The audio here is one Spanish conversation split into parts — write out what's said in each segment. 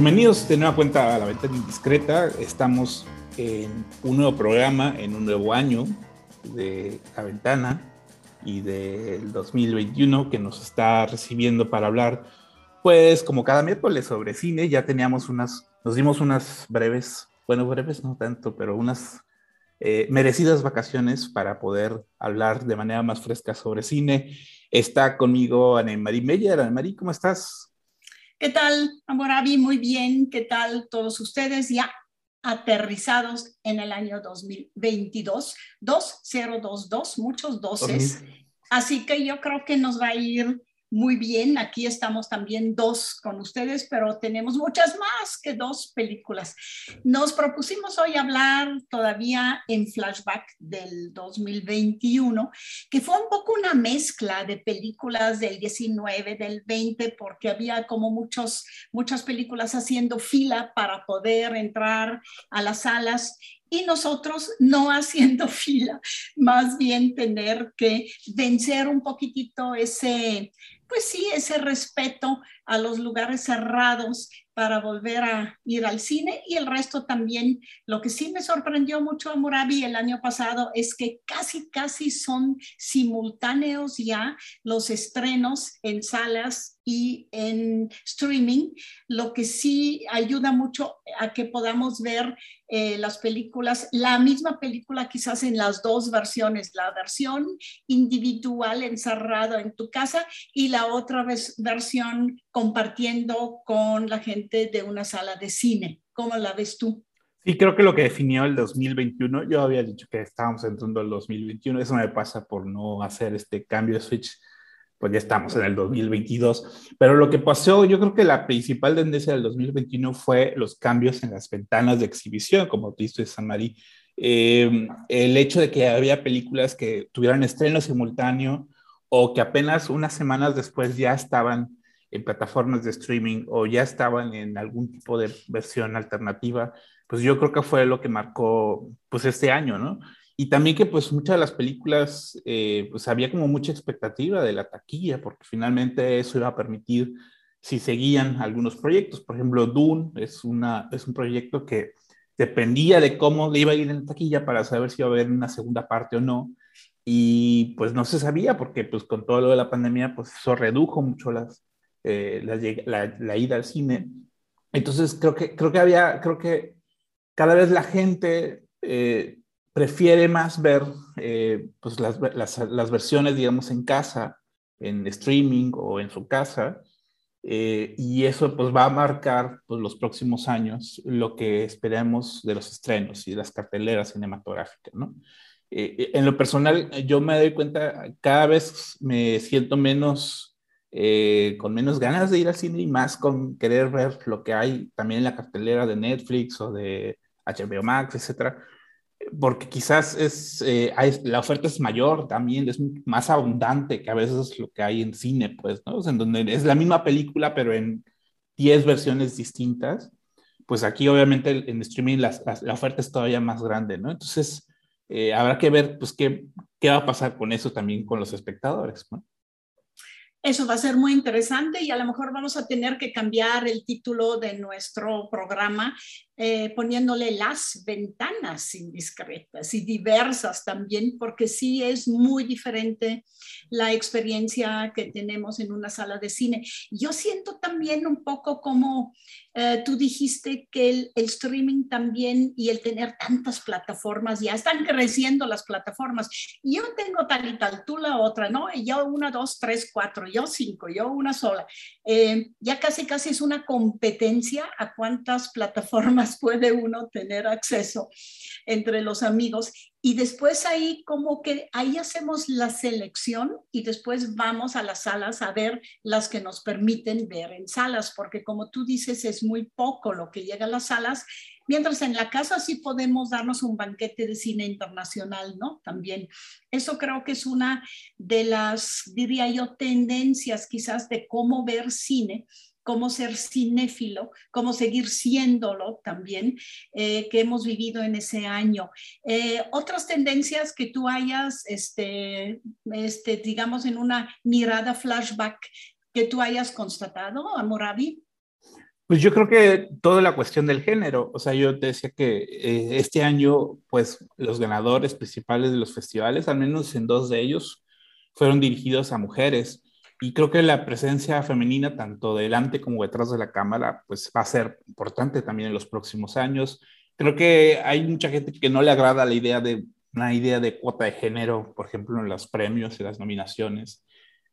Bienvenidos de nueva cuenta a La Ventana Indiscreta. Estamos en un nuevo programa, en un nuevo año de La Ventana y del 2021 que nos está recibiendo para hablar, pues como cada miércoles sobre cine, ya teníamos unas, nos dimos unas breves, bueno, breves no tanto, pero unas eh, merecidas vacaciones para poder hablar de manera más fresca sobre cine. Está conmigo Anne-Marie Meyer. Anne-Marie, ¿cómo estás? ¿Qué tal, Amorabi? Muy bien. ¿Qué tal todos ustedes ya aterrizados en el año 2022? 2022, muchos doces. Así que yo creo que nos va a ir muy bien. Aquí estamos también dos con ustedes, pero tenemos muchas más que dos películas. Nos propusimos hoy hablar todavía en flashback del 2021, que fue un poco una mezcla de películas del 19, del 20, porque había como muchos, muchas películas haciendo fila para poder entrar a las salas y nosotros no haciendo fila, más bien tener que vencer un poquitito ese, pues sí, ese respeto a los lugares cerrados para volver a ir al cine y el resto también. Lo que sí me sorprendió mucho a Murabi el año pasado es que casi, casi son simultáneos ya los estrenos en salas y en streaming, lo que sí ayuda mucho a que podamos ver eh, las películas, la misma película quizás en las dos versiones, la versión individual encerrado en tu casa y la otra vez, versión compartiendo con la gente de una sala de cine. ¿Cómo la ves tú? Sí, creo que lo que definió el 2021, yo había dicho que estábamos entrando al 2021, eso me pasa por no hacer este cambio de switch pues ya estamos en el 2022. Pero lo que pasó, yo creo que la principal tendencia del 2021 fue los cambios en las ventanas de exhibición, como dice San Marí. Eh, el hecho de que había películas que tuvieran estreno simultáneo o que apenas unas semanas después ya estaban en plataformas de streaming o ya estaban en algún tipo de versión alternativa, pues yo creo que fue lo que marcó pues este año, ¿no? Y también que pues muchas de las películas, eh, pues había como mucha expectativa de la taquilla, porque finalmente eso iba a permitir si seguían algunos proyectos. Por ejemplo, Dune es, una, es un proyecto que dependía de cómo le iba a ir en la taquilla para saber si iba a haber una segunda parte o no. Y pues no se sabía, porque pues con todo lo de la pandemia, pues eso redujo mucho las, eh, la, la, ida al cine. Entonces creo que, creo que había, creo que cada vez la gente... Eh, prefiere más ver eh, pues las, las, las, versiones, digamos, en casa, en streaming o en su casa, Eh, y eso pues va a marcar pues, los próximos años lo que esperemos de los estrenos y las carteleras cinematográficas, ¿no? En lo personal, yo me doy cuenta, cada vez me siento menos, eh, con menos ganas de ir al cine y más con querer ver lo que hay también en la cartelera de Netflix o de HBO Max, etcétera, porque quizás es, eh, la oferta es mayor también, es más abundante que a veces lo que hay en cine, pues, ¿no? en donde es la misma película, pero en 10 versiones distintas, pues aquí obviamente en streaming la, oferta es todavía más grande, ¿no? Entonces, eh, habrá que ver pues qué, qué va a pasar con eso también con los espectadores. ¿no? Eso va a ser muy interesante y a lo mejor vamos a tener que cambiar el título de nuestro programa eh, poniéndole las ventanas indiscretas y diversas también, porque sí es muy diferente la experiencia que tenemos en una sala de cine. Yo siento también un poco como eh, tú dijiste que el, el, streaming también y el tener tantas plataformas, ya están creciendo las plataformas. Yo tengo tal y tal, tú la otra, ¿no? Yo una, dos, tres, cuatro, yo cinco, yo una sola. Eh, ya casi, casi es una competencia a cuántas plataformas puede uno tener acceso entre los amigos. Y después ahí como que ahí hacemos la selección y después vamos a las salas a ver las que nos permiten ver en salas, porque como tú dices, es muy poco lo que llega a las salas, mientras en la casa sí podemos darnos un banquete de cine internacional, ¿no? También. Eso creo que es una de las, diría yo, tendencias quizás de cómo ver cine cómo ser cinéfilo, cómo seguir siéndolo también, eh, que hemos vivido en ese año. Eh, otras tendencias que tú hayas, este, este, digamos, en una mirada flashback que tú hayas constatado, Amoravi. Pues yo creo que toda la cuestión del género, o sea, yo decía que eh, este año, pues los ganadores principales de los festivales, al menos en dos de ellos, fueron dirigidos a mujeres. Y creo que la presencia femenina, tanto delante como detrás de la cámara, pues va a ser importante también en los próximos años. Creo que hay mucha gente que no le agrada la idea de una idea de cuota de género, por ejemplo, en los premios y las nominaciones,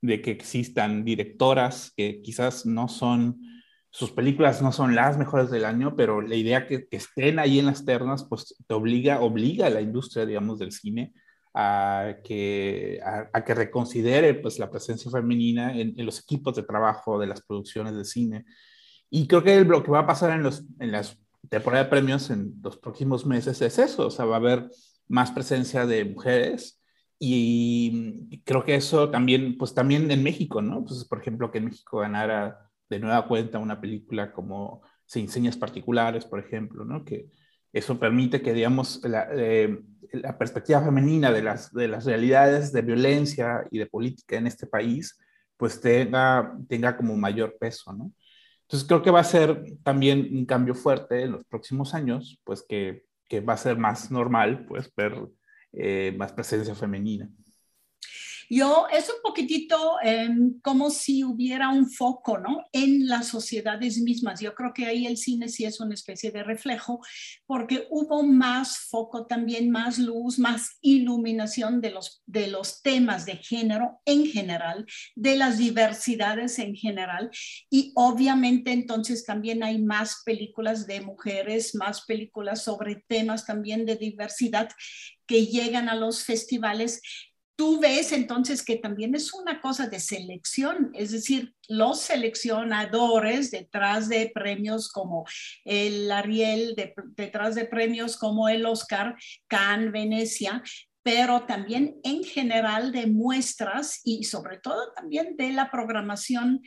de que existan directoras que quizás no son, sus películas no son las mejores del año, pero la idea que, que estén ahí en las ternas, pues te obliga, obliga a la industria, digamos, del cine a que, a, que reconsidere pues, la presencia femenina en, los equipos de trabajo de las producciones de cine. Y creo que lo que va a pasar en, los, en las temporadas de premios en los próximos meses es eso, o sea, va a haber más presencia de mujeres y creo que eso también, pues también en México, ¿no? Pues, por ejemplo, que en México ganara de nueva cuenta una película como Sin Señas Particulares, por ejemplo, ¿no? Que eso permite que, digamos, la, eh, la perspectiva femenina de las, de las realidades de violencia y de política en este país, pues tenga, tenga como mayor peso, ¿no? Entonces creo que va a ser también un cambio fuerte en los próximos años, pues que, que va a ser más normal, pues ver eh, más presencia femenina. Yo, es un poquitito em, como si hubiera un foco, ¿no? En las sociedades mismas. Yo creo que ahí el cine sí es una especie de reflejo, porque hubo más foco también, más luz, más iluminación de los, de los temas de género en general, de las diversidades en general. Y obviamente entonces también hay más películas de mujeres, más películas sobre temas también de diversidad que llegan a los festivales tú ves entonces que también es una cosa de selección, es decir, los seleccionadores detrás de premios como el Ariel, detrás de premios como el Oscar, Cannes, Venecia, pero también en general de muestras y sobre todo también de la programación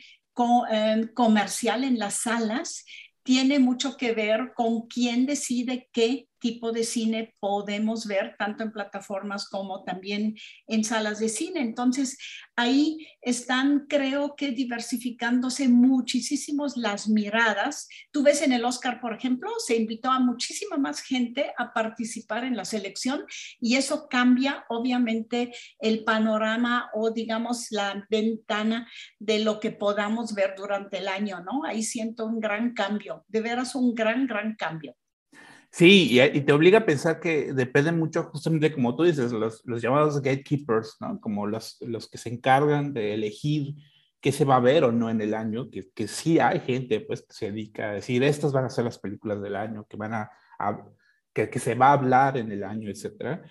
eh, comercial en las salas, tiene mucho que ver con quién decide qué tipo de cine podemos ver, tanto en plataformas como también en salas de cine. Entonces, ahí están, creo que, diversificándose muchísimos las miradas. Tú ves en el Oscar, por ejemplo, se invitó a muchísima más gente a participar en la selección y eso cambia, obviamente, el panorama o, digamos, la ventana de lo que podamos ver durante el año, ¿no? Ahí siento un gran cambio, de veras un gran, gran cambio. Sí, y, te obliga a pensar que depende mucho justamente, como tú dices, los, los llamados gatekeepers, ¿no? Como los, los que se encargan de elegir qué se va a ver o no en el año, que, que sí hay gente pues, que se dedica a decir, estas van a ser las películas del año, que, van a, que, que, se va a hablar en el año, etc.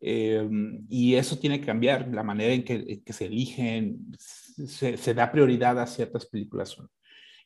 Eh, y eso tiene que cambiar, la manera en que, que se eligen, se, se, da prioridad a ciertas películas.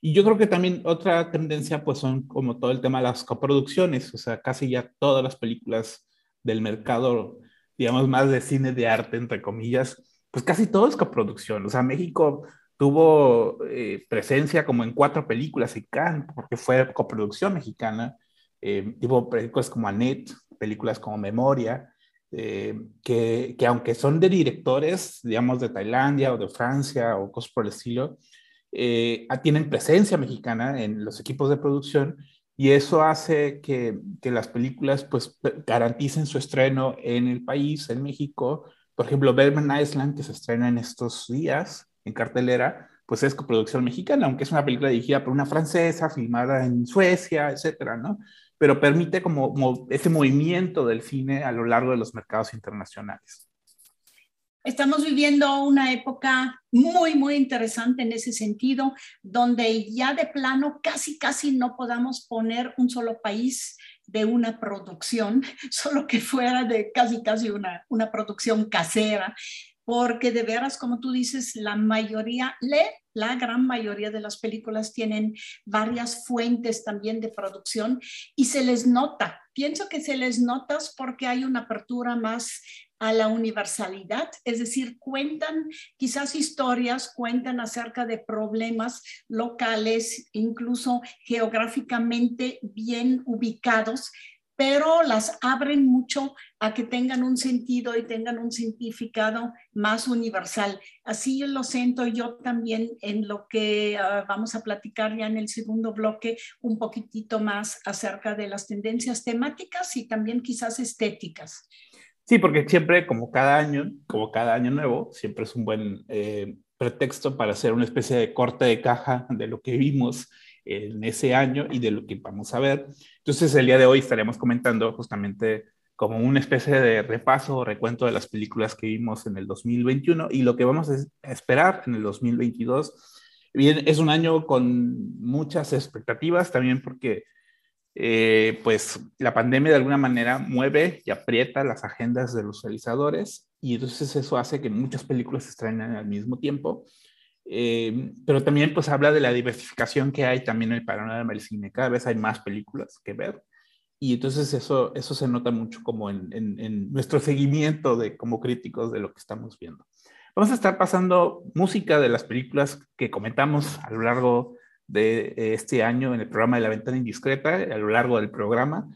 Y yo creo que también otra tendencia, pues son como todo el tema de las coproducciones, o sea, casi ya todas las películas del mercado, digamos, más de cine de arte, entre comillas, pues casi todo es coproducción. O sea, México tuvo eh, presencia como en cuatro películas en Cannes, porque fue coproducción mexicana, eh, tipo películas como Annette, películas como Memoria, eh, que, que, aunque son de directores, digamos, de Tailandia o de Francia o cosas por el estilo, tienen presencia mexicana en los equipos de producción y eso hace que, que, las películas pues garanticen su estreno en el país, en México. Por ejemplo, Berman Island, que se estrena en estos días, en cartelera, pues es coproducción mexicana, aunque es una película dirigida por una francesa, filmada en Suecia, etcétera, ¿no? Pero permite como, ese movimiento del cine a lo largo de los mercados internacionales. Estamos viviendo una época muy, muy interesante en ese sentido, donde ya de plano casi, casi no podamos poner un solo país de una producción, solo que fuera de casi, casi una, una producción casera porque de veras, como tú dices, la mayoría, la gran mayoría de las películas tienen varias fuentes también de producción y se les nota. Pienso que se les nota porque hay una apertura más a la universalidad, es decir, cuentan quizás historias, cuentan acerca de problemas locales, incluso geográficamente bien ubicados, pero las abren mucho a que tengan un sentido y tengan un significado más universal. Así lo siento yo también en lo que uh, vamos a platicar ya en el segundo bloque un poquitito más acerca de las tendencias temáticas y también quizás estéticas. Sí, porque siempre, como cada año, como cada año nuevo, siempre es un buen eh, pretexto para hacer una especie de corte de caja de lo que vimos en ese año y de lo que vamos a ver. Entonces, el día de hoy estaremos comentando justamente como una especie de repaso o recuento de las películas que vimos en el 2021 y lo que vamos a esperar en el 2022. Bien, es un año con muchas expectativas también porque eh, pues la pandemia de alguna manera mueve y aprieta las agendas de los realizadores y entonces eso hace que muchas películas se estrenen al mismo tiempo eh, pero también pues habla de la diversificación que hay también en el panorama del cine. Cada vez hay más películas que ver y entonces eso, eso se nota mucho como en, en, nuestro seguimiento de, como críticos de lo que estamos viendo. Vamos a estar pasando música de las películas que comentamos a lo largo de este año en el programa de La Ventana Indiscreta, a lo largo del programa,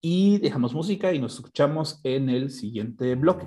y dejamos música y nos escuchamos en el siguiente bloque.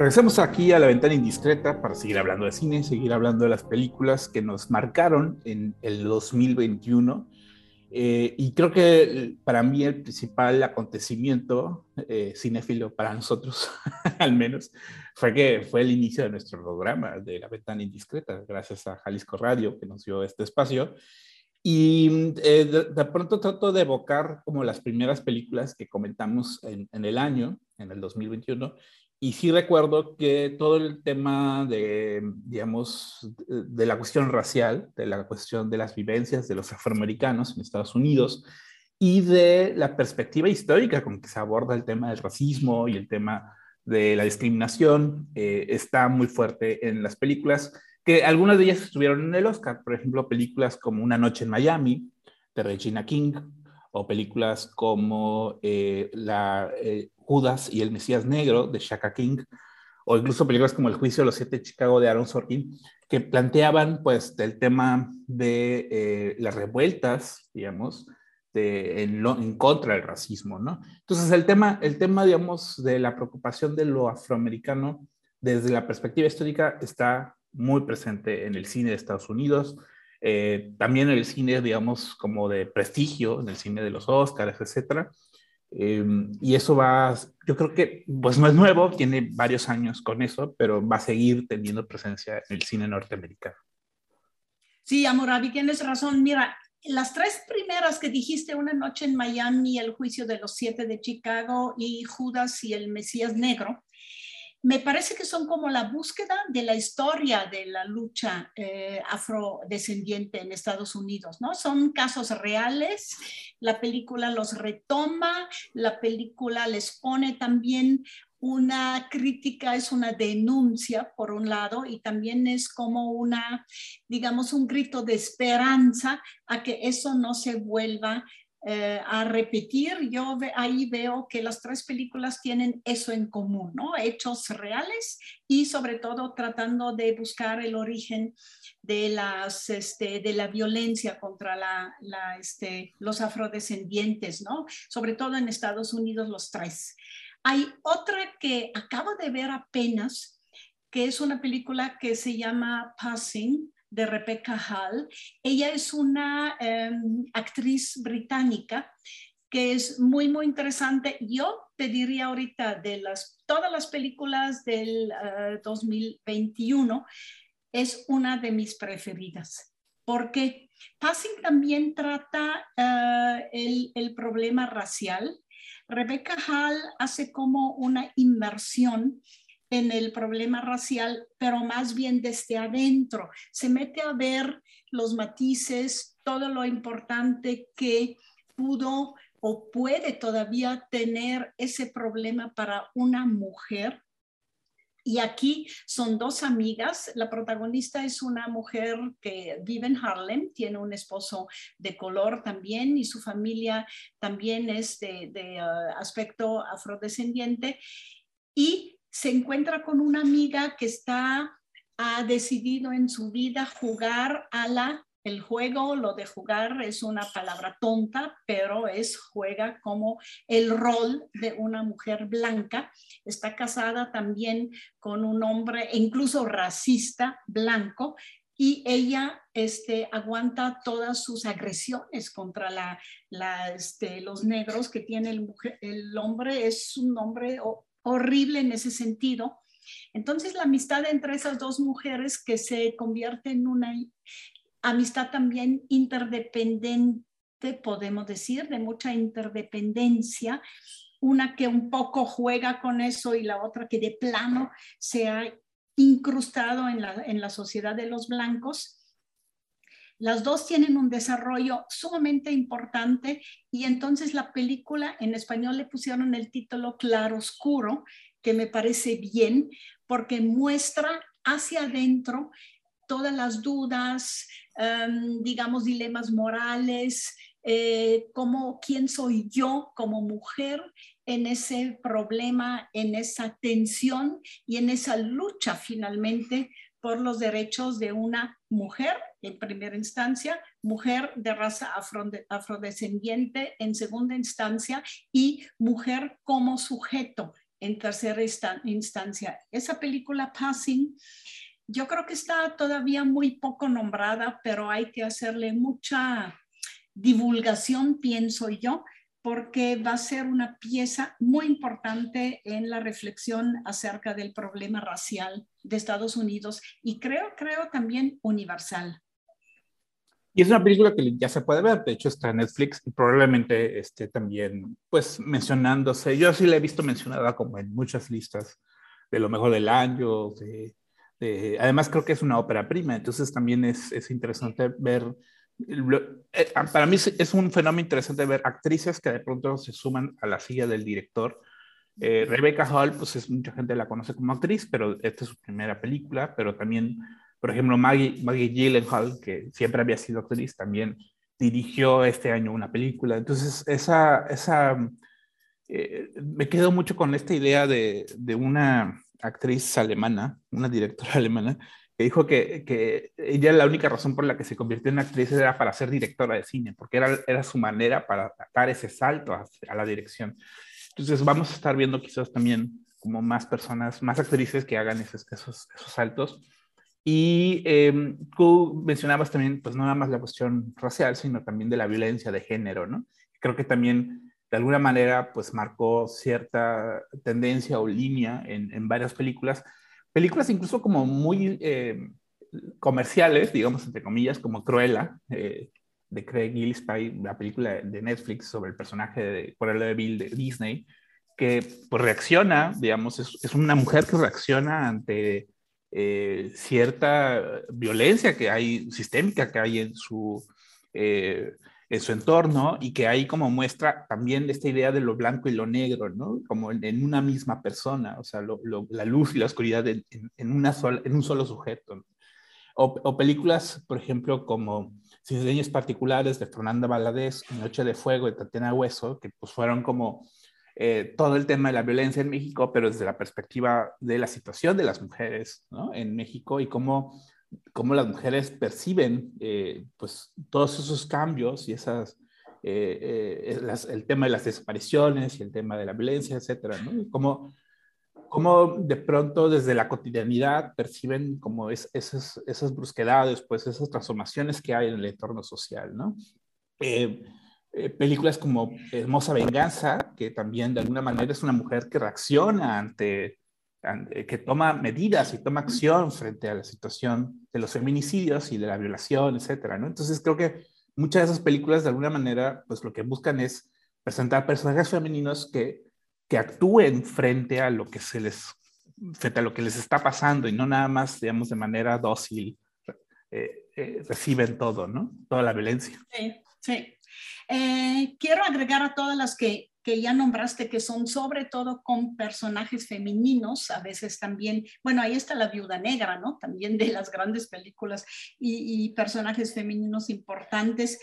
Regresemos aquí a la ventana indiscreta para seguir hablando de cine, seguir hablando de las películas que nos marcaron en el 2021. Eh, y creo que para mí el principal acontecimiento eh, cinéfilo para nosotros, al menos, fue que fue el inicio de nuestro programa de la ventana indiscreta, gracias a Jalisco Radio que nos dio este espacio. Y eh, de, pronto trato de evocar como las primeras películas que comentamos en, en el año, en el 2021, y sí recuerdo que todo el tema de, digamos, de la cuestión racial, de la cuestión de las vivencias de los afroamericanos en Estados Unidos y de la perspectiva histórica con que se aborda el tema del racismo y el tema de la discriminación, eh, está muy fuerte en las películas, que algunas de ellas estuvieron en el Oscar, por ejemplo, películas como Una noche en Miami, de Regina King, o películas como eh, la, eh, Judas y el Mesías Negro de Shaka King, o incluso películas como El Juicio de los Siete de Chicago de Aaron Sorkin, que planteaban pues el tema de eh, las revueltas, digamos, en, en, contra del racismo, ¿no? Entonces el tema, el tema, digamos, de la preocupación de lo afroamericano desde la perspectiva histórica está muy presente en el cine de Estados Unidos, eh, también en el cine, digamos, como de prestigio, en el cine de los Oscars, etcétera. Eh, y eso va, yo creo que, pues no es nuevo, tiene varios años con eso, pero va a seguir teniendo presencia en el cine norteamericano. Sí, Amorabi, tienes razón. Mira, las tres primeras que dijiste, Una noche en Miami, El juicio de los siete de Chicago y Judas y el Mesías Negro, me parece que son como la búsqueda de la historia de la lucha eh, afrodescendiente en Estados Unidos, ¿no? Son casos reales, la película los retoma, la película les pone también una crítica, es una denuncia por un lado y también es como una, digamos, un grito de esperanza a que eso no se vuelva eh, a repetir, yo ahí veo que las tres películas tienen eso en común, ¿no? Hechos reales y sobre todo tratando de buscar el origen de, las, este, de la violencia contra la, este, los afrodescendientes, ¿no? Sobre todo en Estados Unidos los tres. Hay otra que acabo de ver apenas, que es una película que se llama Passing, de Rebecca Hall. Ella es una em, actriz británica que es muy, muy interesante. Yo te diría ahorita de las, todas las películas del 2021, eh, es una de mis preferidas, porque Passing también trata eh, el, el problema racial. Rebecca Hall hace como una inmersión en el problema racial, pero más bien desde adentro. Se mete a ver los matices, todo lo importante que pudo o puede todavía tener ese problema para una mujer. Y aquí son dos amigas. La protagonista es una mujer que vive en Harlem, tiene un esposo de color también y su familia también es de, uh, aspecto afrodescendiente. Y se encuentra con una amiga que está, ha decidido en su vida jugar a la, el juego, lo de jugar es una palabra tonta, pero es juega como el rol de una mujer blanca. Está casada también con un hombre, incluso racista, blanco, y ella este, aguanta todas sus agresiones contra la, la, este, los negros que tiene el, el hombre, es un hombre horrible en ese sentido. Entonces la amistad entre esas dos mujeres que se convierte en una amistad también interdependiente, podemos decir, de mucha interdependencia, una que un poco juega con eso y la otra que de plano se ha incrustado en la, en la sociedad de los blancos. Las dos tienen un desarrollo sumamente importante y entonces la película en español le pusieron el título Claro Oscuro, que me parece bien porque muestra hacia adentro todas las dudas, em, digamos, dilemas morales, eh, como quién soy yo como mujer en ese problema, en esa tensión y en esa lucha finalmente por los derechos de una mujer en primera instancia, mujer de raza afrodescendiente en segunda instancia y mujer como sujeto en tercera instancia. Esa película Passing, yo creo que está todavía muy poco nombrada, pero hay que hacerle mucha divulgación, pienso yo, porque va a ser una pieza muy importante en la reflexión acerca del problema racial de Estados Unidos y creo, creo también universal. Y es una película que ya se puede ver, de hecho está en Netflix y probablemente esté también, pues, mencionándose. Yo sí la he visto mencionada como en muchas listas de lo mejor del año. De, además, creo que es una ópera prima, entonces también es, es interesante ver. Eh, para mí es un fenómeno interesante ver actrices que de pronto se suman a la silla del director. Eh, Rebecca Hall, pues es, mucha gente la conoce como actriz, pero esta es su primera película, pero también por ejemplo, Maggie, Maggie Gyllenhaal, que siempre había sido actriz, también dirigió este año una película. Entonces, esa, esa, eh, me quedo mucho con esta idea de, de, una actriz alemana, una directora alemana, que dijo que, que, ella la única razón por la que se convirtió en actriz era para ser directora de cine, porque era, era su manera para dar ese salto a, a la dirección. Entonces, vamos a estar viendo quizás también como más personas, más actrices que hagan esos, esos, esos saltos. Y eh, tú mencionabas también, pues no nada más la cuestión racial, sino también de la violencia de género, ¿no? Creo que también, de alguna manera, pues marcó cierta tendencia o línea en, en varias películas, películas incluso como muy eh, comerciales, digamos, entre comillas, como Cruella, eh, de Craig Gillespie, la película de Netflix sobre el personaje de Cruella de Bill de Disney, que pues reacciona, digamos, es, es una mujer que reacciona ante eh, cierta violencia que hay, sistémica que hay en su, en su entorno y que ahí como muestra también esta idea de lo blanco y lo negro, ¿no? Como en, una misma persona, o sea, la luz y la oscuridad en, un solo sujeto. O, películas, por ejemplo, como Diseños Particulares de Fernanda Valadez, Noche de Fuego de Tatiana Hueso, que pues fueron como eh, todo el tema de la violencia en México, pero desde la perspectiva de la situación de las mujeres ¿no? en México y cómo, cómo las mujeres perciben eh, pues, todos esos cambios y esas, eh, el tema de las desapariciones y el tema de la violencia, etcétera, ¿no? Cómo, cómo de pronto desde la cotidianidad perciben como es, esas, esas brusquedades, pues esas transformaciones que hay en el entorno social, ¿no? Eh, películas como Hermosa Venganza, que también de alguna manera es una mujer que reacciona ante, que toma medidas y toma acción frente a la situación de los feminicidios y de la violación, etcétera, ¿no? Entonces creo que muchas de esas películas de alguna manera, pues lo que buscan es presentar personajes femeninos que, que actúen frente a lo que se les, frente a lo que les está pasando y no nada más, digamos, de manera dócil, eh, eh, reciben todo, ¿no? Toda la violencia. Sí, sí. Eh, quiero agregar a todas las que, que ya nombraste, que son sobre todo con personajes femeninos, a veces también, bueno, ahí está la viuda negra, ¿no? También de las grandes películas y, personajes femeninos importantes.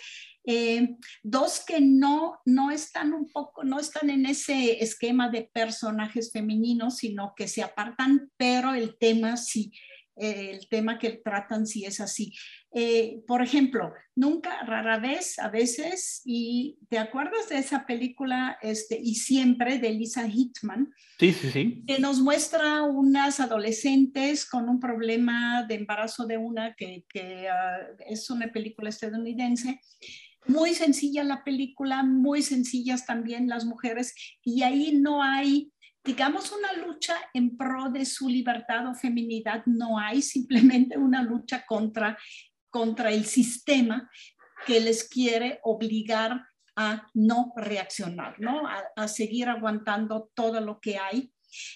Eh, dos que no, no están un poco, no están en ese esquema de personajes femeninos, sino que se apartan, pero el tema sí, eh, el tema que tratan sí es así. Eh, por ejemplo, nunca, rara vez, a veces, y ¿te acuerdas de esa película este, Y siempre de Lisa Hitman? Sí, sí, sí. Que nos muestra unas adolescentes con un problema de embarazo de una que, que ah, es una película estadounidense. Muy sencilla la película, muy sencillas también las mujeres, y ahí no hay digamos, una lucha en pro de su libertad o feminidad, no hay simplemente una lucha contra contra el sistema que les quiere obligar a no reaccionar, ¿no? A, seguir aguantando todo lo que hay.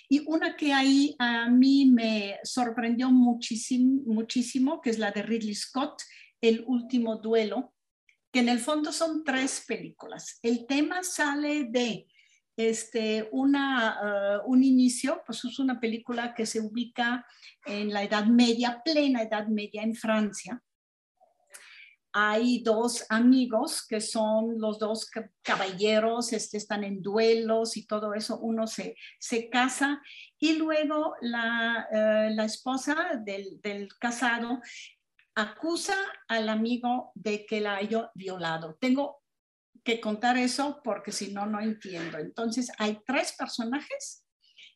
Y una que ahí a mí me sorprendió muchísimo, muchísimo, que es la de Ridley Scott, El último duelo, que en el fondo son tres películas. El tema sale de este, una, uh, un inicio, pues es una película que se ubica en la Edad Media, plena Edad Media en Francia, hay dos amigos que son los dos caballeros, este, están en duelos y todo eso, uno se, se casa y luego la, eh, la esposa del, del, casado acusa al amigo de que la haya violado. Tengo que contar eso porque si no, no entiendo. Entonces, hay tres personajes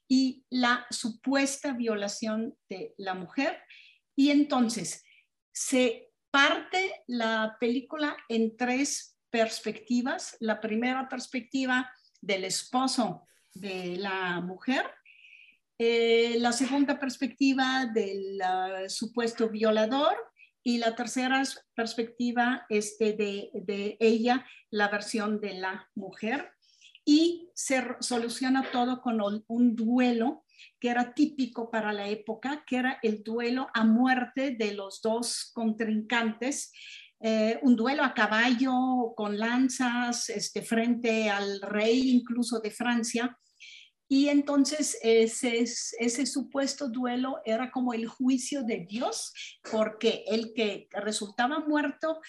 y la supuesta violación de la mujer. Y entonces se parte la película en tres perspectivas. La primera perspectiva del esposo de la mujer, eh, la segunda perspectiva del ah, supuesto violador y la tercera perspectiva este, de, de ella, la versión de la mujer. Y se soluciona todo con un duelo que era típico para la época, que era el duelo a muerte de los dos contrincantes. Eh, un duelo a caballo con lanzas este, frente al rey incluso de Francia, y entonces ese, ese supuesto duelo era como el juicio de Dios, porque el que resultaba muerto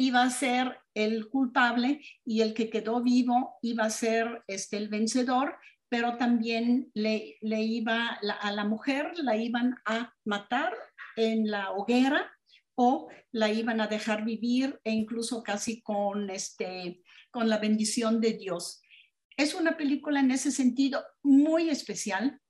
iba a ser el culpable y el que quedó vivo iba a ser este, el vencedor, pero también le, le iba a la mujer la iban a matar en la hoguera o la iban a dejar vivir e incluso casi con, este, con la bendición de Dios. Es una película en ese sentido muy especial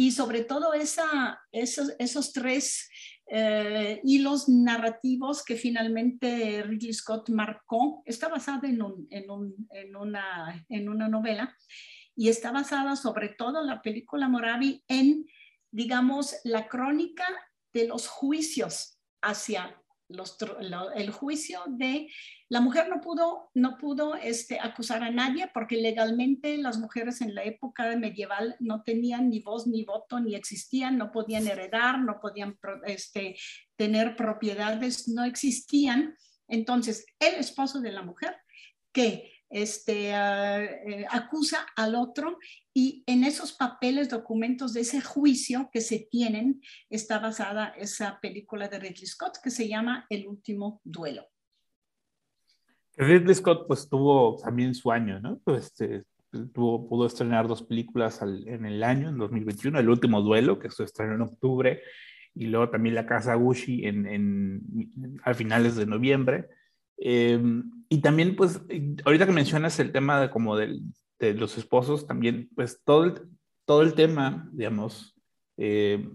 y sobre todo esa, esos, esos tres eh, hilos narrativos que finalmente Ridley Scott marcó. Está basada en, en, en, una, en una novela y está basada sobre todo la película Moravi en, digamos, la crónica de los juicios hacia el juicio de la mujer no pudo, no pudo este, acusar a nadie porque legalmente las mujeres en la época medieval no tenían ni voz ni voto ni existían, no podían heredar, no podían este, tener propiedades, no existían. Entonces, el esposo de la mujer que este, ah, eh, acusa al otro y en esos papeles, documentos de ese juicio que se tienen está basada esa película de Ridley Scott que se llama El último duelo. Ridley Scott pues tuvo también su año, ¿no? Pues, este, tuvo, pudo estrenar dos películas en el año, en 2021, El último duelo, que se estrenó en octubre, y luego también La Casa Gucci en, en, a finales de noviembre. Em, y también, pues, ahorita que mencionas el tema de como de los esposos, también, pues, todo el, todo el tema, digamos, eh,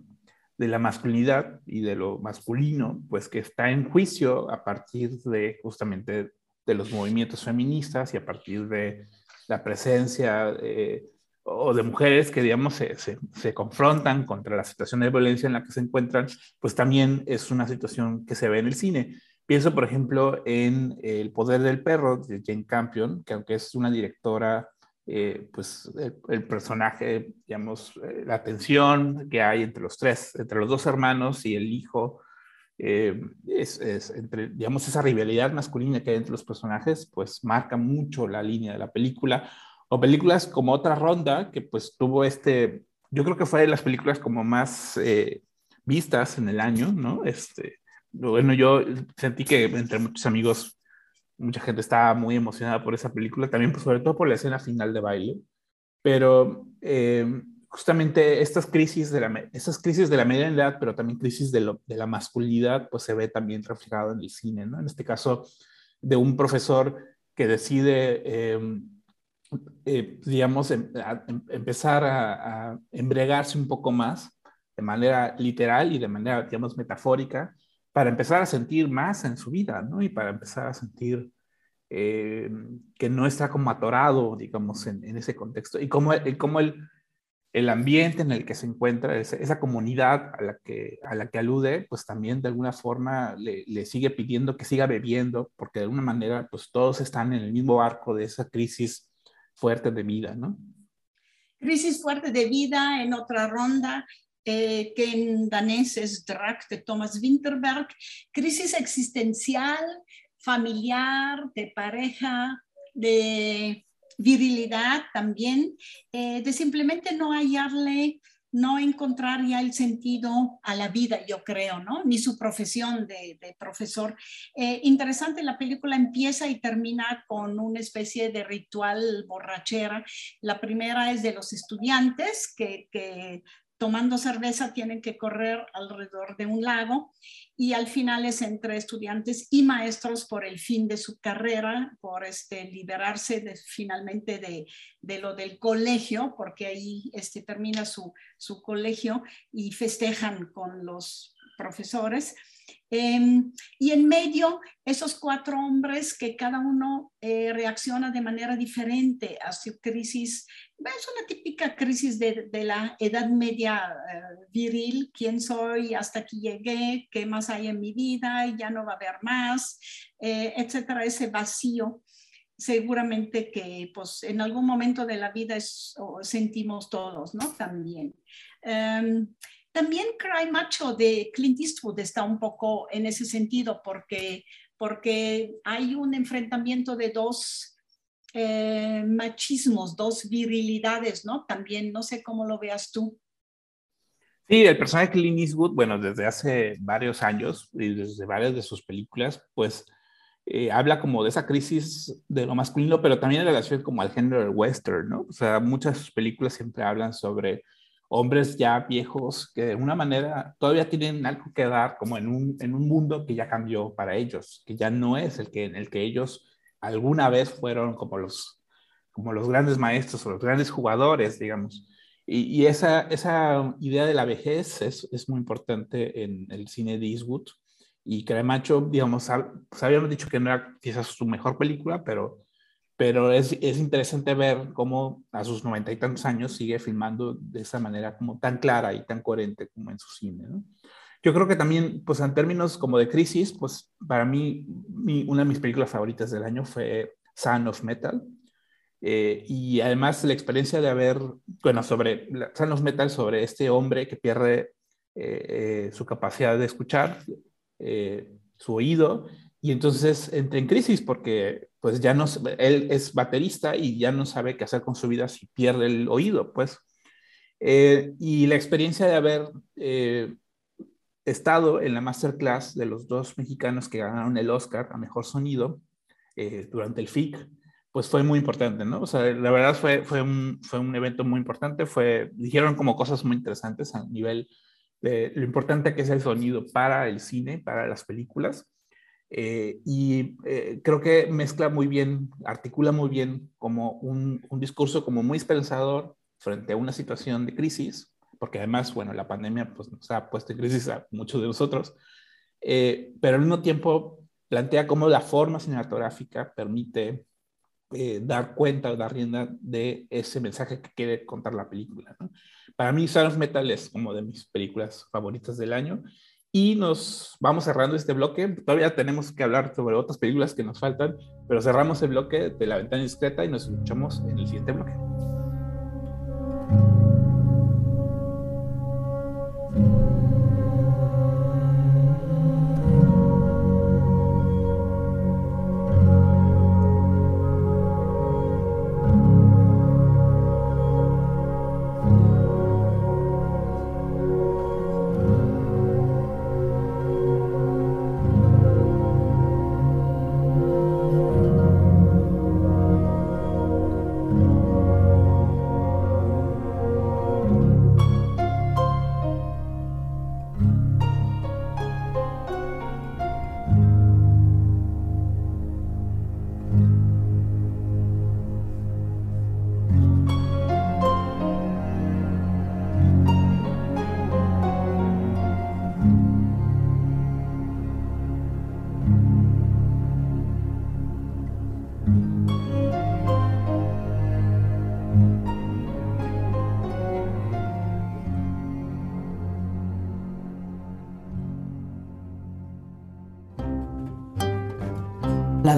de la masculinidad y de lo masculino, pues, que está en juicio a partir de justamente de los movimientos feministas y a partir de la presencia eh, o de mujeres que, digamos, se, se, se, confrontan contra la situación de violencia en la que se encuentran, pues también es una situación que se ve en el cine. Pienso, por ejemplo, en El poder del perro de Jane Campion, que aunque es una directora, eh, pues el, personaje, digamos, eh, la tensión que hay entre los tres, entre los dos hermanos y el hijo, eh, es, es, entre, digamos, esa rivalidad masculina que hay entre los personajes, pues marca mucho la línea de la película. O películas como Otra Ronda, que pues tuvo este, yo creo que fue de las películas como más vistas en el año, ¿no? Este, bueno, yo sentí que entre muchos amigos, mucha gente estaba muy emocionada por esa película, también pues, sobre todo por la escena final de baile, pero eh, justamente estas crisis, de la, estas crisis de la media edad, pero también crisis de, lo, de, la masculinidad, pues se ve también reflejado en el cine, ¿no? En este caso, de un profesor que decide, eh, eh, digamos, em, em, empezar a, a embregarse un poco más de manera literal y de manera, digamos, metafórica, para empezar a sentir más en su vida, ¿no? Y para empezar a sentir eh, que no está como atorado, digamos, en, ese contexto. Y como, como el, el, ambiente en el que se encuentra, esa, esa, comunidad a la, que, a la que alude, pues también de alguna forma le, le, sigue pidiendo que siga bebiendo, porque de alguna manera, pues todos están en el mismo arco de esa crisis fuerte de vida, ¿no? Crisis fuerte de vida en otra ronda eh, que en danés es Drag de Thomas Winterberg, crisis existencial, familiar, de pareja, de virilidad también, eh, de simplemente no hallarle, no encontrar ya el sentido a la vida, yo creo, ¿no? Ni su profesión de, profesor. Eh, interesante, la película empieza y termina con una especie de ritual borrachera. La primera es de los estudiantes que, que tomando cerveza tienen que correr alrededor de un lago y al final es entre estudiantes y maestros por el fin de su carrera, por este, liberarse de, finalmente de, de, lo del colegio, porque ahí este, termina su, su colegio y festejan con los profesores. Em, y en medio, esos cuatro hombres que cada uno eh, reacciona de manera diferente a su crisis. Es una típica crisis de, de la edad media eh, viril, quién soy, hasta aquí llegué, qué más hay en mi vida, ya no va a haber más, eh, etcétera, ese vacío seguramente que pues en algún momento de la vida sentimos todos, ¿no? También. Em, también Cry Macho de Clint Eastwood está un poco en ese sentido porque, porque hay un enfrentamiento de dos eh, machismos, dos virilidades, ¿no? También, no sé cómo lo veas tú. Sí, el personaje de Clint Eastwood, bueno, desde hace varios años y desde varias de sus películas, pues eh, habla como de esa crisis de lo masculino, pero también en relación como al género del western, ¿no? O sea, muchas películas siempre hablan sobre hombres ya viejos que de una manera todavía tienen algo que dar como en un, en un mundo que ya cambió para ellos, que ya no es el que en el que ellos alguna vez fueron como los, como los grandes maestros o los grandes jugadores, digamos. Y, y esa, esa idea de la vejez es, es, muy importante en el cine de Eastwood. Y Cremacho, digamos, pues habíamos dicho que no era quizás su mejor película, pero pero es, es, interesante ver cómo a sus noventa y tantos años sigue filmando de esa manera como tan clara y tan coherente como en su cine. Yo creo que también, pues en términos como de crisis, pues para mí una de mis películas favoritas del año fue Son of Metal. Eh, y además la experiencia de haber, bueno, sobre Son of Metal, sobre este hombre que pierde eh, eh, su capacidad de escuchar, su oído, y entonces entra en crisis porque pues ya no, él es baterista y ya no sabe qué hacer con su vida si pierde el oído, pues. Eh, y la experiencia de haber eh, estado en la masterclass de los dos mexicanos que ganaron el Oscar a Mejor Sonido eh, durante el FIC, pues fue muy importante, ¿no? O sea, la verdad fue, fue, un, fue un evento muy importante, fue, dijeron como cosas muy interesantes a nivel de lo importante que es el sonido para el cine, para las películas eh, y eh, creo que mezcla muy bien, articula muy bien como un, un, discurso como muy esperanzador frente a una situación de crisis, porque además, bueno, la pandemia pues, nos ha puesto en crisis a muchos de nosotros, eh, pero al mismo tiempo plantea cómo la forma cinematográfica permite dar cuenta o dar rienda de ese mensaje que quiere contar la película. ¿no? Para mí, Sound of Metal es como de mis películas favoritas del año y nos vamos cerrando este bloque. Todavía tenemos que hablar sobre otras películas que nos faltan, pero cerramos el bloque de la ventana discreta y nos escuchamos en el siguiente bloque.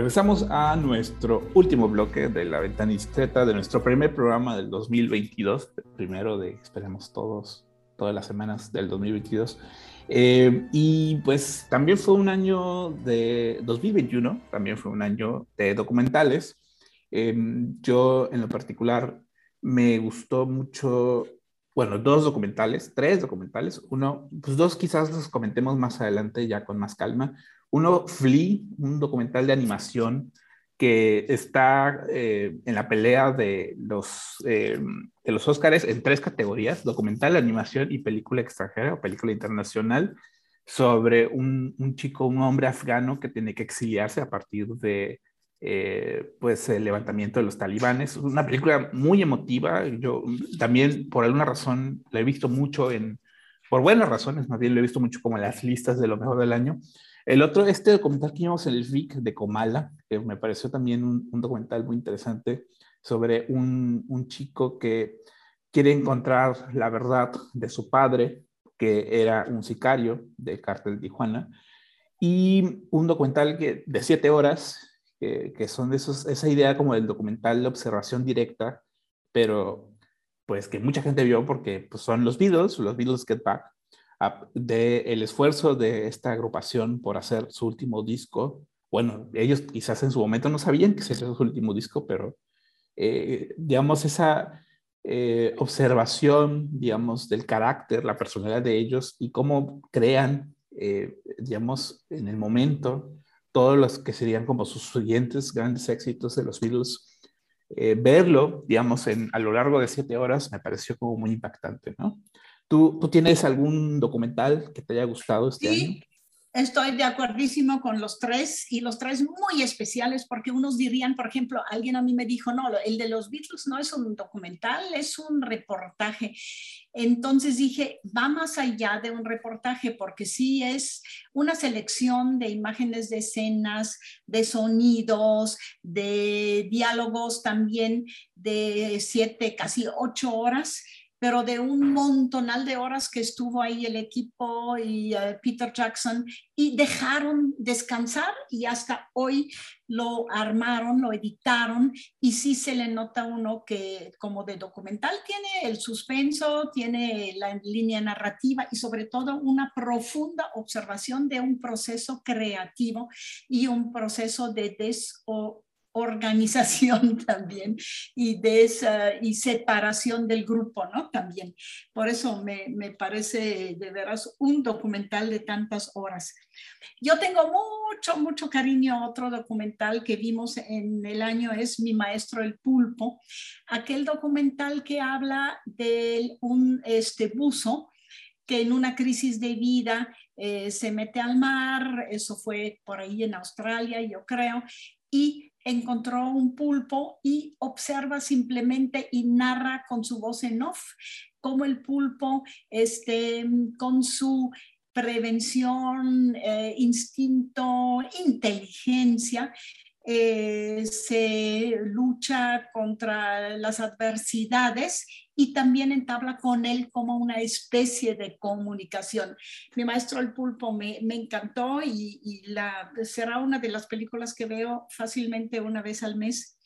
Regresamos a nuestro último bloque de la ventana discreta de nuestro primer programa del 2022, primero de, esperemos todos, todas las semanas del 2022. Eh, y pues también fue un año de 2021, también fue un año de documentales. Eh, yo en lo particular me gustó mucho, bueno, dos documentales, tres documentales. Uno, pues dos quizás los comentemos más adelante ya con más calma. Uno, Flea, un documental de animación que está eh, en la pelea de los, eh, de los Óscares en tres categorías, documental, animación y película extranjera o película internacional, sobre un, un chico, un hombre afgano que tiene que exiliarse a partir de eh, pues el levantamiento de los talibanes. Una película muy emotiva, yo también por alguna razón la he visto mucho en, por buenas razones, más bien lo he visto mucho como en las listas de lo mejor del año, el otro, este documental que en el VIC de Comala, que me pareció también un, documental muy interesante sobre un, chico que quiere encontrar la verdad de su padre, que era un sicario del cártel de Tijuana, y un documental que, de siete horas, que, que son de esos, esa idea como del documental de observación directa, pero pues que mucha gente vio porque pues, son los Beatles, los Beatles Get Back, del el esfuerzo de esta agrupación por hacer su último disco. Bueno, ellos quizás en su momento no sabían que sería su último disco, pero eh, digamos esa eh, observación, digamos, del carácter, la personalidad de ellos y cómo crean, eh, digamos, en el momento todos los que serían como sus siguientes grandes éxitos de los Beatles. verlo, digamos, en, a lo largo de siete horas me pareció como muy impactante, ¿no? ¿Tú, tienes algún documental que te haya gustado este sí. Estoy de acuerdísimo con los tres y los tres muy especiales porque unos dirían, por ejemplo, alguien a mí me dijo, no, el de los Beatles no es un documental, es un reportaje. Entonces dije, va más allá de un reportaje porque sí es una selección de imágenes de escenas, de sonidos, de diálogos también de siete, casi ocho horas pero de un montonal de horas que estuvo ahí el equipo y eh, Peter Jackson y dejaron descansar y hasta hoy lo armaron, lo editaron y sí se le nota uno que como de documental tiene el suspenso, tiene la línea narrativa y sobre todo una profunda observación de un proceso creativo y un proceso de des organización también y de esa y separación del grupo, ¿no? También. Por eso me, me, parece de veras un documental de tantas horas. Yo tengo mucho, mucho cariño a otro documental que vimos en el año, es Mi Maestro el Pulpo, aquel documental que habla de un este, buzo que en una crisis de vida eh, se mete al mar, eso fue por ahí en Australia, yo creo, y encontró un pulpo y observa simplemente y narra con su voz en off cómo el pulpo, este, con su prevención, eh, instinto, inteligencia, eh, se lucha contra las adversidades y también entabla con él como una especie de comunicación. Mi maestro El Pulpo me, me encantó y, será una de las películas que veo fácilmente una vez al mes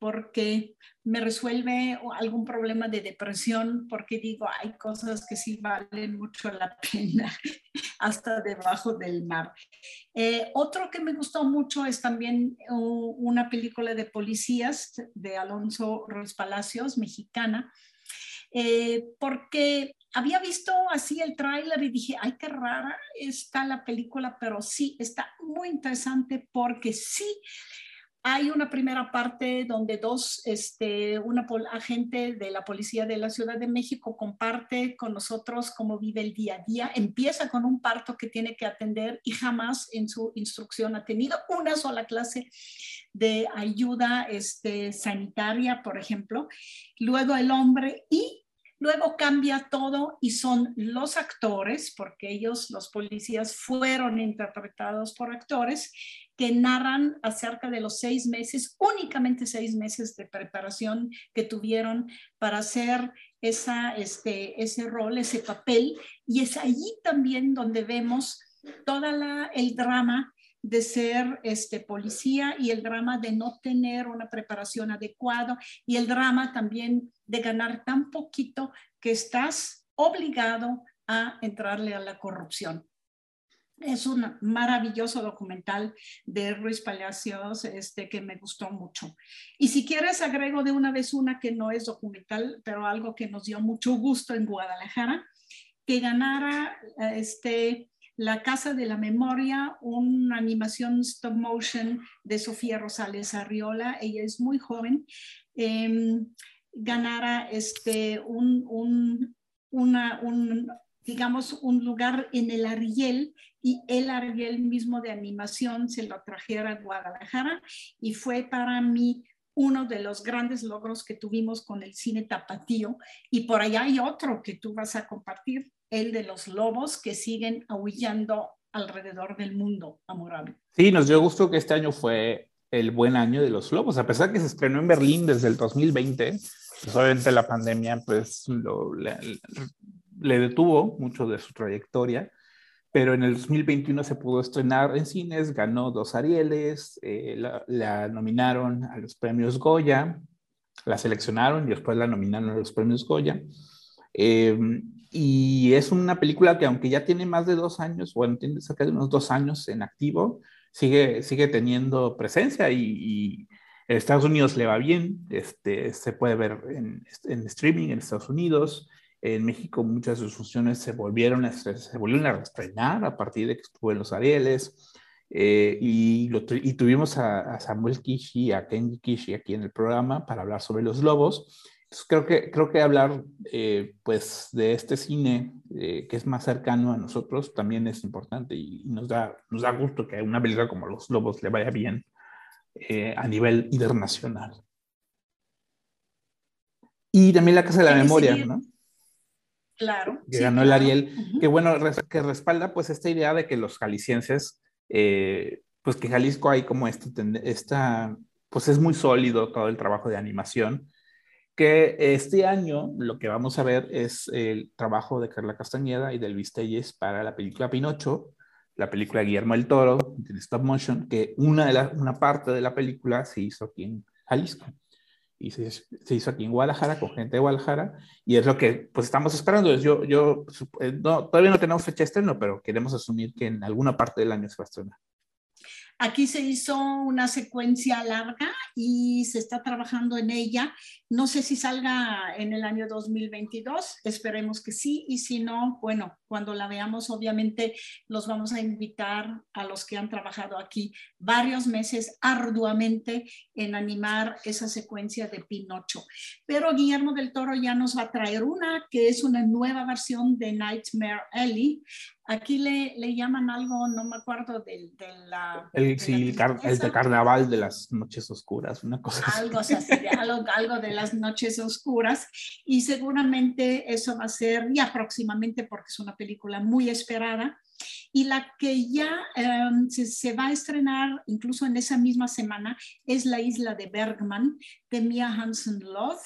porque me resuelve algún problema de depresión, porque digo, hay cosas que sí valen mucho la pena, hasta debajo del mar. Eh, otro que me gustó mucho es también una película de policías de Alonso Ruiz Palacios, mexicana, eh, porque había visto así el tráiler y dije, ay, qué rara está la película, pero sí, está muy interesante porque sí hay una primera parte donde dos, este, una agente de la policía de la Ciudad de México comparte con nosotros cómo vive el día a día. Empieza con un parto que tiene que atender y jamás en su instrucción ha tenido una sola clase de ayuda este, sanitaria, por ejemplo. Luego el hombre y Luego cambia todo y son los actores, porque ellos, los policías, fueron interpretados por actores que narran acerca de los seis meses, únicamente seis meses de preparación que tuvieron para hacer esa, este, ese rol, ese papel. Y es allí también donde vemos todo el drama de ser este, policía y el drama de no tener una preparación adecuada y el drama también de ganar tan poquito que estás obligado a entrarle a la corrupción. Es un maravilloso documental de Ruiz Palacios este, que me gustó mucho. Y si quieres, agrego de una vez una que no es documental, pero algo que nos dio mucho gusto en Guadalajara, que ganara este, la Casa de la Memoria, una animación stop motion de Sofía Rosales Arriola. Ella es muy joven. Em, ganara este, un, un, una, un, digamos, un lugar en el Ariel y el Ariel mismo de animación se lo trajera a Guadalajara y fue para mí uno de los grandes logros que tuvimos con el cine tapatío. Y por allá hay otro que tú vas a compartir, el de los lobos que siguen aullando alrededor del mundo, amorable. Sí, nos dio gusto que este año fue el buen año de los lobos, a pesar que se estrenó en Berlín desde el 2020, pues obviamente la pandemia pues lo, le detuvo mucho de su trayectoria, pero en el 2021 se pudo estrenar en cines, ganó dos Arieles, eh, la, nominaron a los premios Goya, la seleccionaron y después la nominaron a los premios Goya. Em, y es una película que aunque ya tiene más de dos años, bueno, tiene cerca de unos dos años en activo, sigue, sigue teniendo presencia y, en Estados Unidos le va bien, este, se puede ver en, en streaming en Estados Unidos, en México muchas de sus funciones se volvieron a, se volvieron a estrenar a partir de que estuvo en los Arieles. Eh, y, y, tuvimos a, Samuel Kishi, a Kenji Kishi aquí en el programa para hablar sobre los lobos. creo que, creo que hablar eh, pues de este cine eh, que es más cercano a nosotros también es importante y, nos, da, nos da gusto que a una película como Los Lobos le vaya bien a nivel internacional. Y también la Casa de la Memoria, ¿no? Claro. Que ganó el Ariel, que bueno, que respalda pues esta idea de que los jaliscienses, eh, pues que Jalisco hay como este, esta, pues es muy sólido todo el trabajo de animación, que este año lo que vamos a ver es el trabajo de Carla Castañeda y del Vistelles para la película Pinocho, la película Guillermo el Toro, de stop motion, que una, de la, una parte de la película se hizo aquí en Jalisco y se, se, hizo aquí en Guadalajara con gente de Guadalajara y es lo que pues estamos esperando. Yo, yo eh, no, todavía no tenemos fecha de estreno, pero queremos asumir que en alguna parte del año se va a estrenar. Aquí se hizo una secuencia larga y se está trabajando en ella. No sé si salga en el año 2022, esperemos que sí, y si no, bueno, cuando la veamos, obviamente los vamos a invitar a los que han trabajado aquí varios meses arduamente en animar esa secuencia de Pinocho. Pero Guillermo del Toro ya nos va a traer una que es una nueva versión de Nightmare Alley, Aquí le, le, llaman algo, no me acuerdo, de, de la... El, sí, el, de carnaval de las noches oscuras, una cosa algo así. algo, algo, de las noches oscuras. Y seguramente eso va a ser, ya próximamente, porque es una película muy esperada. Y la que ya em, se, se, va a estrenar incluso en esa misma semana es La isla de Bergman de Mia Hansen Love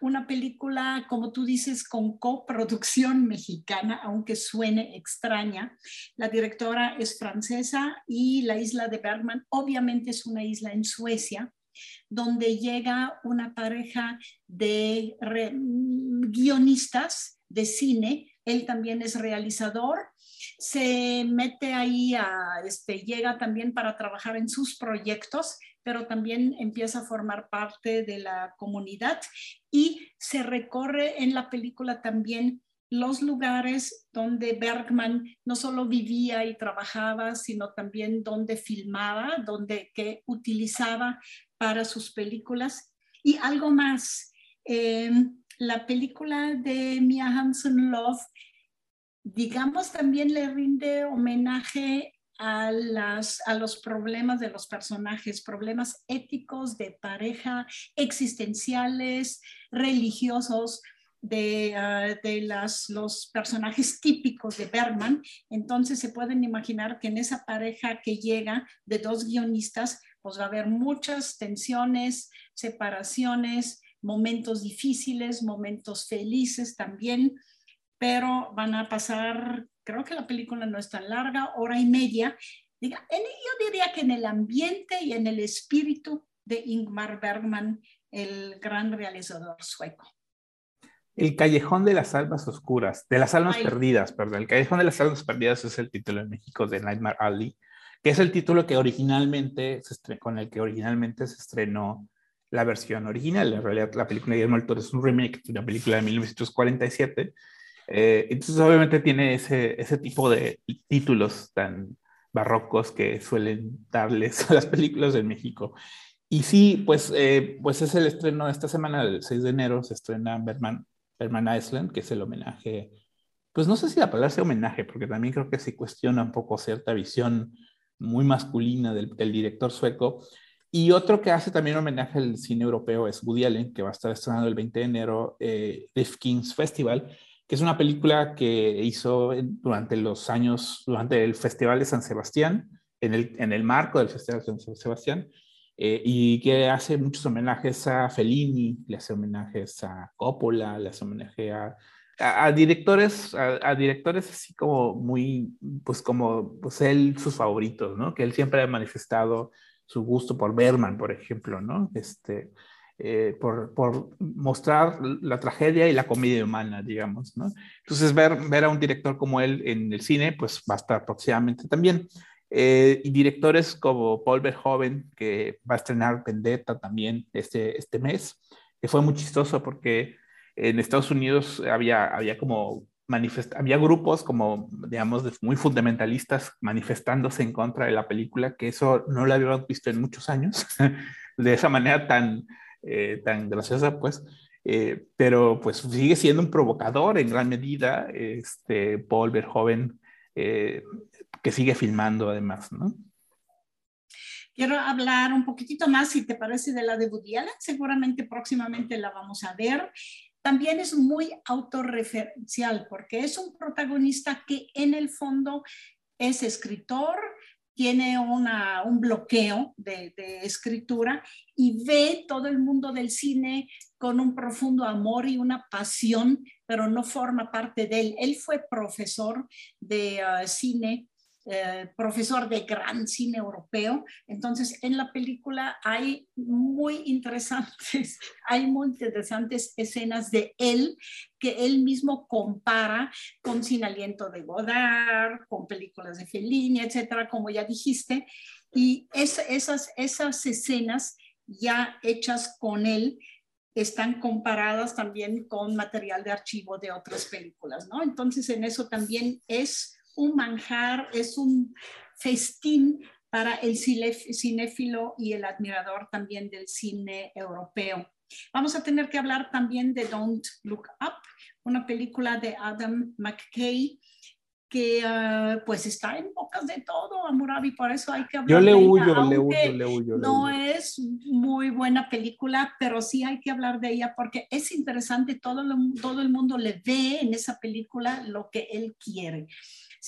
una, película, como tú dices, con coproducción mexicana, aunque suene extraña. La directora es francesa y la isla de Bergman obviamente es una isla en Suecia, donde llega una pareja de guionistas de cine, él también es realizador, se mete ahí, a, este, llega también para trabajar en sus proyectos pero también empieza a formar parte de la comunidad y se recorre en la película también los lugares donde Bergman no solo vivía y trabajaba, sino también donde filmaba, donde que utilizaba para sus películas. Y algo más, em, la película de Mia Hansen Love, digamos, también le rinde homenaje a, los problemas de los personajes, problemas éticos de pareja, existenciales, religiosos, de, ah, los personajes típicos de Bergman. Entonces se pueden imaginar que en esa pareja que llega de dos guionistas, pues va a haber muchas tensiones, separaciones, momentos difíciles, momentos felices también, pero van a pasar creo que la película no es tan larga, hora y media, diga, yo diría que en el ambiente y en el espíritu de Ingmar Bergman, el gran realizador sueco. El Callejón de las Almas Oscuras, de las Almas Perdidas, perdón. El Callejón de las Almas Perdidas es el título en México de Nightmare Alley, que es el título que originalmente se con el que originalmente se estrenó la versión original. En realidad, la película de Guillermo del Toro es un remake de una película de 1947. Eh, entonces, obviamente, tiene ese, ese tipo de títulos tan barrocos que suelen darles a las películas en México. Y sí, pues, eh, pues es el estreno de esta semana, el 6 de enero, se estrena Berman, Berman Island, que es el homenaje, pues no sé si la palabra sea homenaje, porque también creo que se cuestiona un poco cierta visión muy masculina del, director sueco. Y otro que hace también homenaje al cine europeo es Woody Allen, que va a estar estrenando el 20 de enero eh, Kings Festival, que es una película que hizo durante los años, durante el Festival de San Sebastián, en el, en el marco del Festival de San Sebastián, eh, y que hace muchos homenajes a Fellini, le hace homenajes a Coppola, le hace homenaje a, a, directores, a, directores así como muy, pues como, pues él, sus favoritos, ¿no? Que él siempre ha manifestado su gusto por Berman, por ejemplo, ¿no? Este, eh, por, por, mostrar la tragedia y la comedia humana, digamos, ¿no? Entonces, ver, ver a un director como él en el cine, pues va a estar próximamente también. Eh, y directores como Paul Verhoeven, que va a estrenar Vendetta también este, este mes, que fue muy chistoso porque en Estados Unidos había, había como había grupos como, digamos, muy fundamentalistas manifestándose en contra de la película, que eso no lo habíamos visto en muchos años, de esa manera tan, eh, tan graciosa, pues. Eh, pero pues sigue siendo un provocador en gran medida, este, Paul Verhoeven, que sigue filmando además, ¿no? Quiero hablar un poquitito más, si te parece, de la de Woody Seguramente próximamente la vamos a ver. También es muy autorreferencial porque es un protagonista que en el fondo es escritor, tiene un bloqueo de, escritura y ve todo el mundo del cine con un profundo amor y una pasión, pero no forma parte de él. Él fue profesor de uh, cine eh, profesor de gran cine europeo. Entonces, en la película hay muy interesantes, hay muy interesantes escenas de él que él mismo compara con Sin Aliento de Godard, con películas de Fellini, etcétera, como ya dijiste. Y esas, esas escenas ya hechas con él están comparadas también con material de archivo de otras películas, ¿no? Entonces, en eso también es un manjar, es un festín para el cinéfilo y el admirador también del cine europeo. Vamos a tener que hablar también de Don't Look Up, una película de Adam McKay que uh, pues está en bocas de todo, Amurabi, por eso hay que hablar Yo le de huyo, ella, le huyo, le huyo. No es muy buena película, pero sí hay que hablar de ella porque es interesante, todo, lo, todo el mundo le ve en esa película lo que él quiere.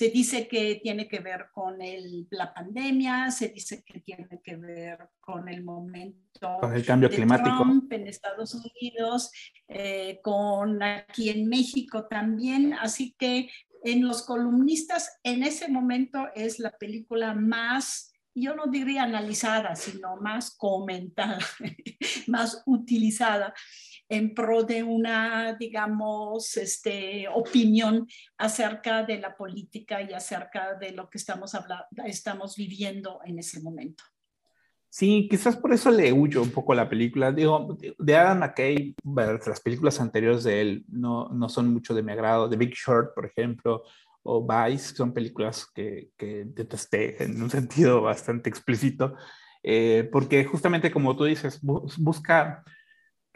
Se dice que tiene que ver con el, la pandemia, se dice que tiene que ver con el momento con el cambio climático Trump en Estados Unidos, eh, con aquí en México también. Así que en los columnistas, en ese momento es la película más yo no diría analizada, sino más comentada, más utilizada en pro de una, digamos, este, opinión acerca de la política y acerca de lo que estamos, hablando, estamos viviendo en ese momento. Sí, quizás por eso le huyo un poco la película. Digo, de Adam McKay, las películas anteriores de él no, no son mucho de mi agrado. The Big Short, por ejemplo, o Vice, son películas que, que detesté en un sentido bastante explícito, eh, porque justamente como tú dices, busca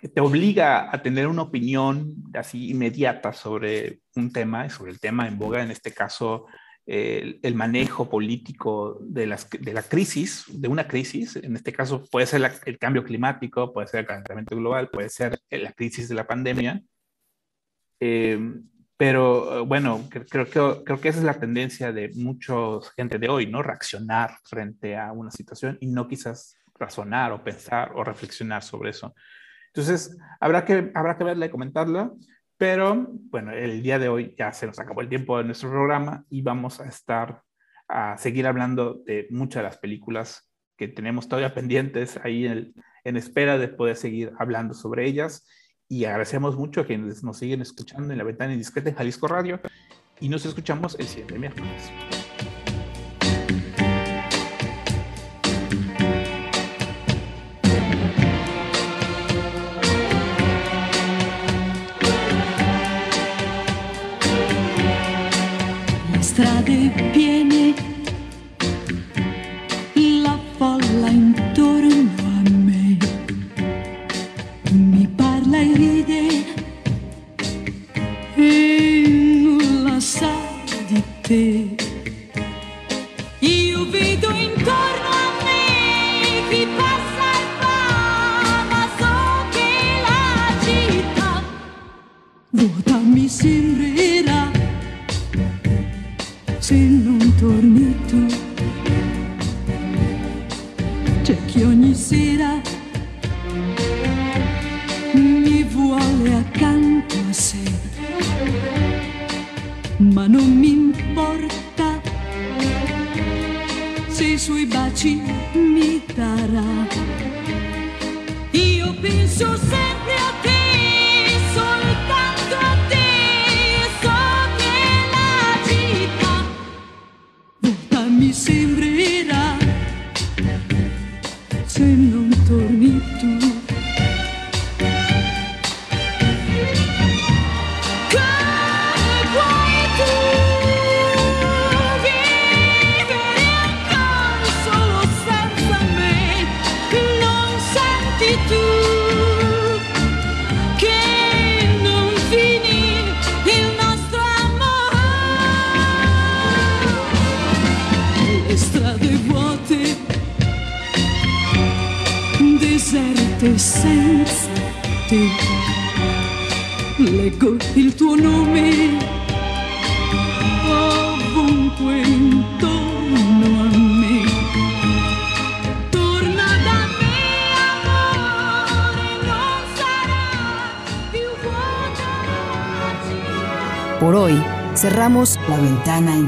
te obliga a tener una opinión así inmediata sobre un tema, sobre el tema en boga, en este caso el, manejo político de, las, de la crisis, de una crisis, en este caso puede ser el cambio climático, puede ser el calentamiento global, puede ser la crisis de la pandemia. Eh, pero bueno, creo, que, creo que esa es la tendencia de mucha gente de hoy, ¿no? Reaccionar frente a una situación y no quizás razonar o pensar o reflexionar sobre eso. Entonces, habrá que, habrá que verla y comentarla, pero bueno, el día de hoy ya se nos acabó el tiempo de nuestro programa y vamos a estar a seguir hablando de muchas de las películas que tenemos todavía pendientes ahí en, espera de poder seguir hablando sobre ellas. Y agradecemos mucho a quienes nos siguen escuchando en la ventana indiscreta en Jalisco Radio. Y nos escuchamos el siguiente miércoles. Se non torni tu. C'è chi ogni sera